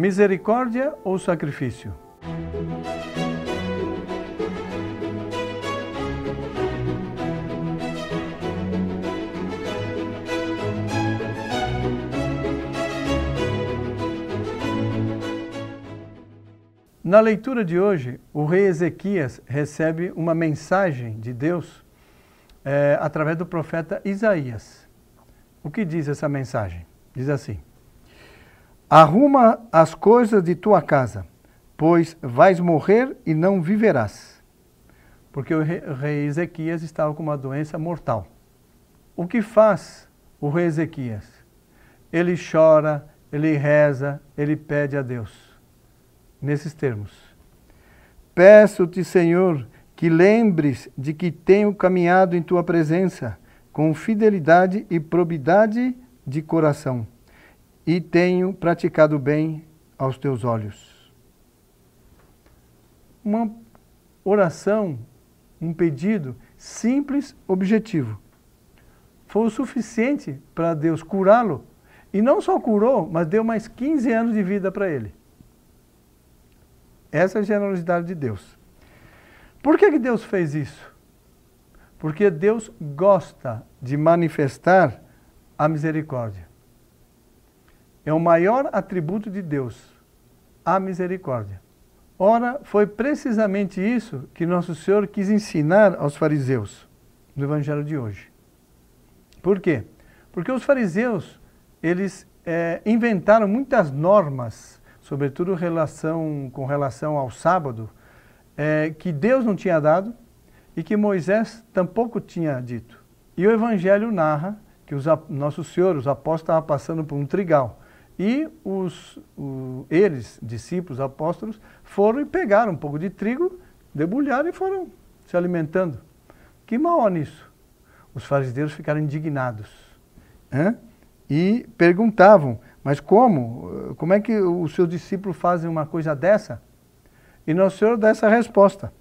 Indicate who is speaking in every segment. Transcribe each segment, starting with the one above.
Speaker 1: Misericórdia ou sacrifício? Na leitura de hoje, o rei Ezequias recebe uma mensagem de Deus é, através do profeta Isaías. O que diz essa mensagem? Diz assim: Arruma as coisas de tua casa, pois vais morrer e não viverás. Porque o rei, Ezequias estava com uma doença mortal. O que faz o rei Ezequias? Ele chora, ele reza, ele pede a Deus nesses termos: Peço-te, Senhor, que lembres de que tenho caminhado em tua presença com fidelidade e probidade de coração, e tenho praticado bem aos teus olhos. Uma oração, um pedido simples, objetivo. Foi o suficiente para Deus curá-lo. E não só curou, mas deu mais 15 anos de vida para ele. Essa é a generosidade de Deus. Por que, que Deus fez isso? Porque Deus gosta de manifestar a misericórdia. É o maior atributo de Deus, a misericórdia. Ora, foi precisamente isso que Nosso Senhor quis ensinar aos fariseus no Evangelho de hoje. Por quê? Porque os fariseus, eles é, inventaram muitas normas sobretudo relação, com relação ao sábado, é, que Deus não tinha dado e que Moisés tampouco tinha dito. E o Evangelho narra que os, Nosso Senhor, os apóstolos, estavam passando por um trigal. E os, o, eles, discípulos, apóstolos, foram e pegaram um pouco de trigo, debulharam e foram se alimentando. Que mal nisso? Os fariseus ficaram indignados. E perguntavam, mas como? Como é que os seus discípulos fazem uma coisa dessa? E Nosso Senhor dá essa resposta.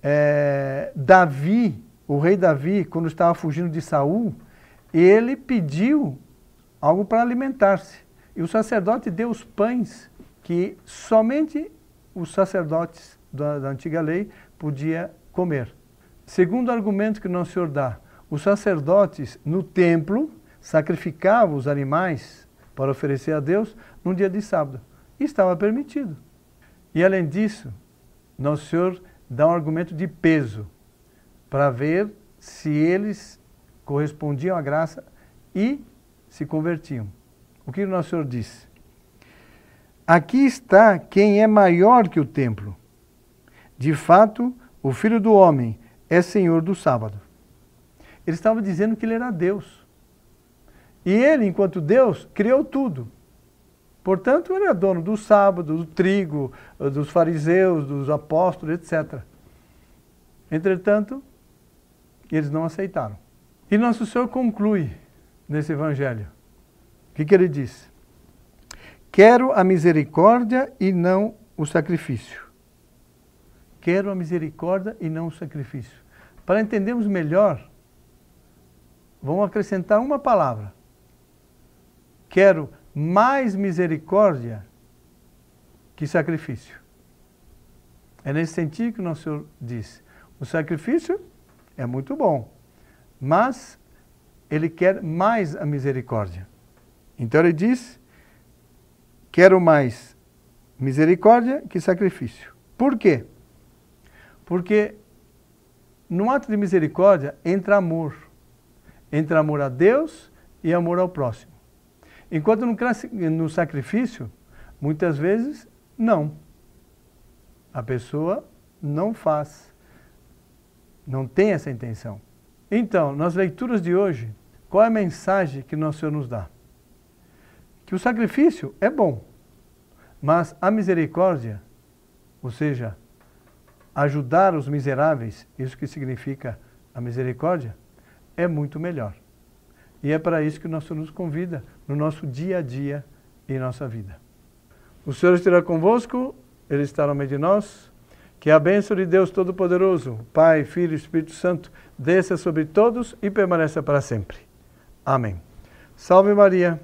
Speaker 1: É, Davi, o rei Davi, quando estava fugindo de Saul, ele pediu algo para alimentar-se. E o sacerdote deu os pães que somente os sacerdotes da, da antiga lei podiam comer. Segundo argumento que Nosso Senhor dá, os sacerdotes no templo sacrificava os animais para oferecer a Deus num dia de sábado. E estava permitido. E além disso, Nosso Senhor dá um argumento de peso para ver se eles correspondiam à graça e se convertiam. O que o Nosso Senhor disse? Aqui está quem é maior que o templo. De fato, o Filho do Homem é Senhor do sábado. Ele estava dizendo que ele era Deus. E ele, enquanto Deus, criou tudo. Portanto, ele é dono do sábado, do trigo, dos fariseus, dos apóstolos, etc. Entretanto, eles não aceitaram. E nosso Senhor conclui nesse evangelho. O que, que ele diz? Quero a misericórdia e não o sacrifício. Quero a misericórdia e não o sacrifício. Para entendermos melhor, vamos acrescentar uma palavra Quero mais misericórdia que sacrifício. É nesse sentido que o nosso Senhor disse: o sacrifício é muito bom, mas ele quer mais a misericórdia. Então ele diz: quero mais misericórdia que sacrifício. Por quê? Porque no ato de misericórdia entra amor. Entra amor a Deus e amor ao próximo. Enquanto no, sacrifício, muitas vezes, não. A pessoa não faz, não tem essa intenção. Então, nas leituras de hoje, qual é a mensagem que nosso Senhor nos dá? Que o sacrifício é bom, mas a misericórdia, ou seja, ajudar os miseráveis, isso que significa a misericórdia, é muito melhor. E é para isso que o nosso Senhor nos convida no nosso dia a dia em nossa vida. O Senhor estará convosco, Ele está no meio de nós. Que a bênção de Deus Todo-Poderoso, Pai, Filho e Espírito Santo, desça sobre todos e permaneça para sempre. Amém. Salve Maria.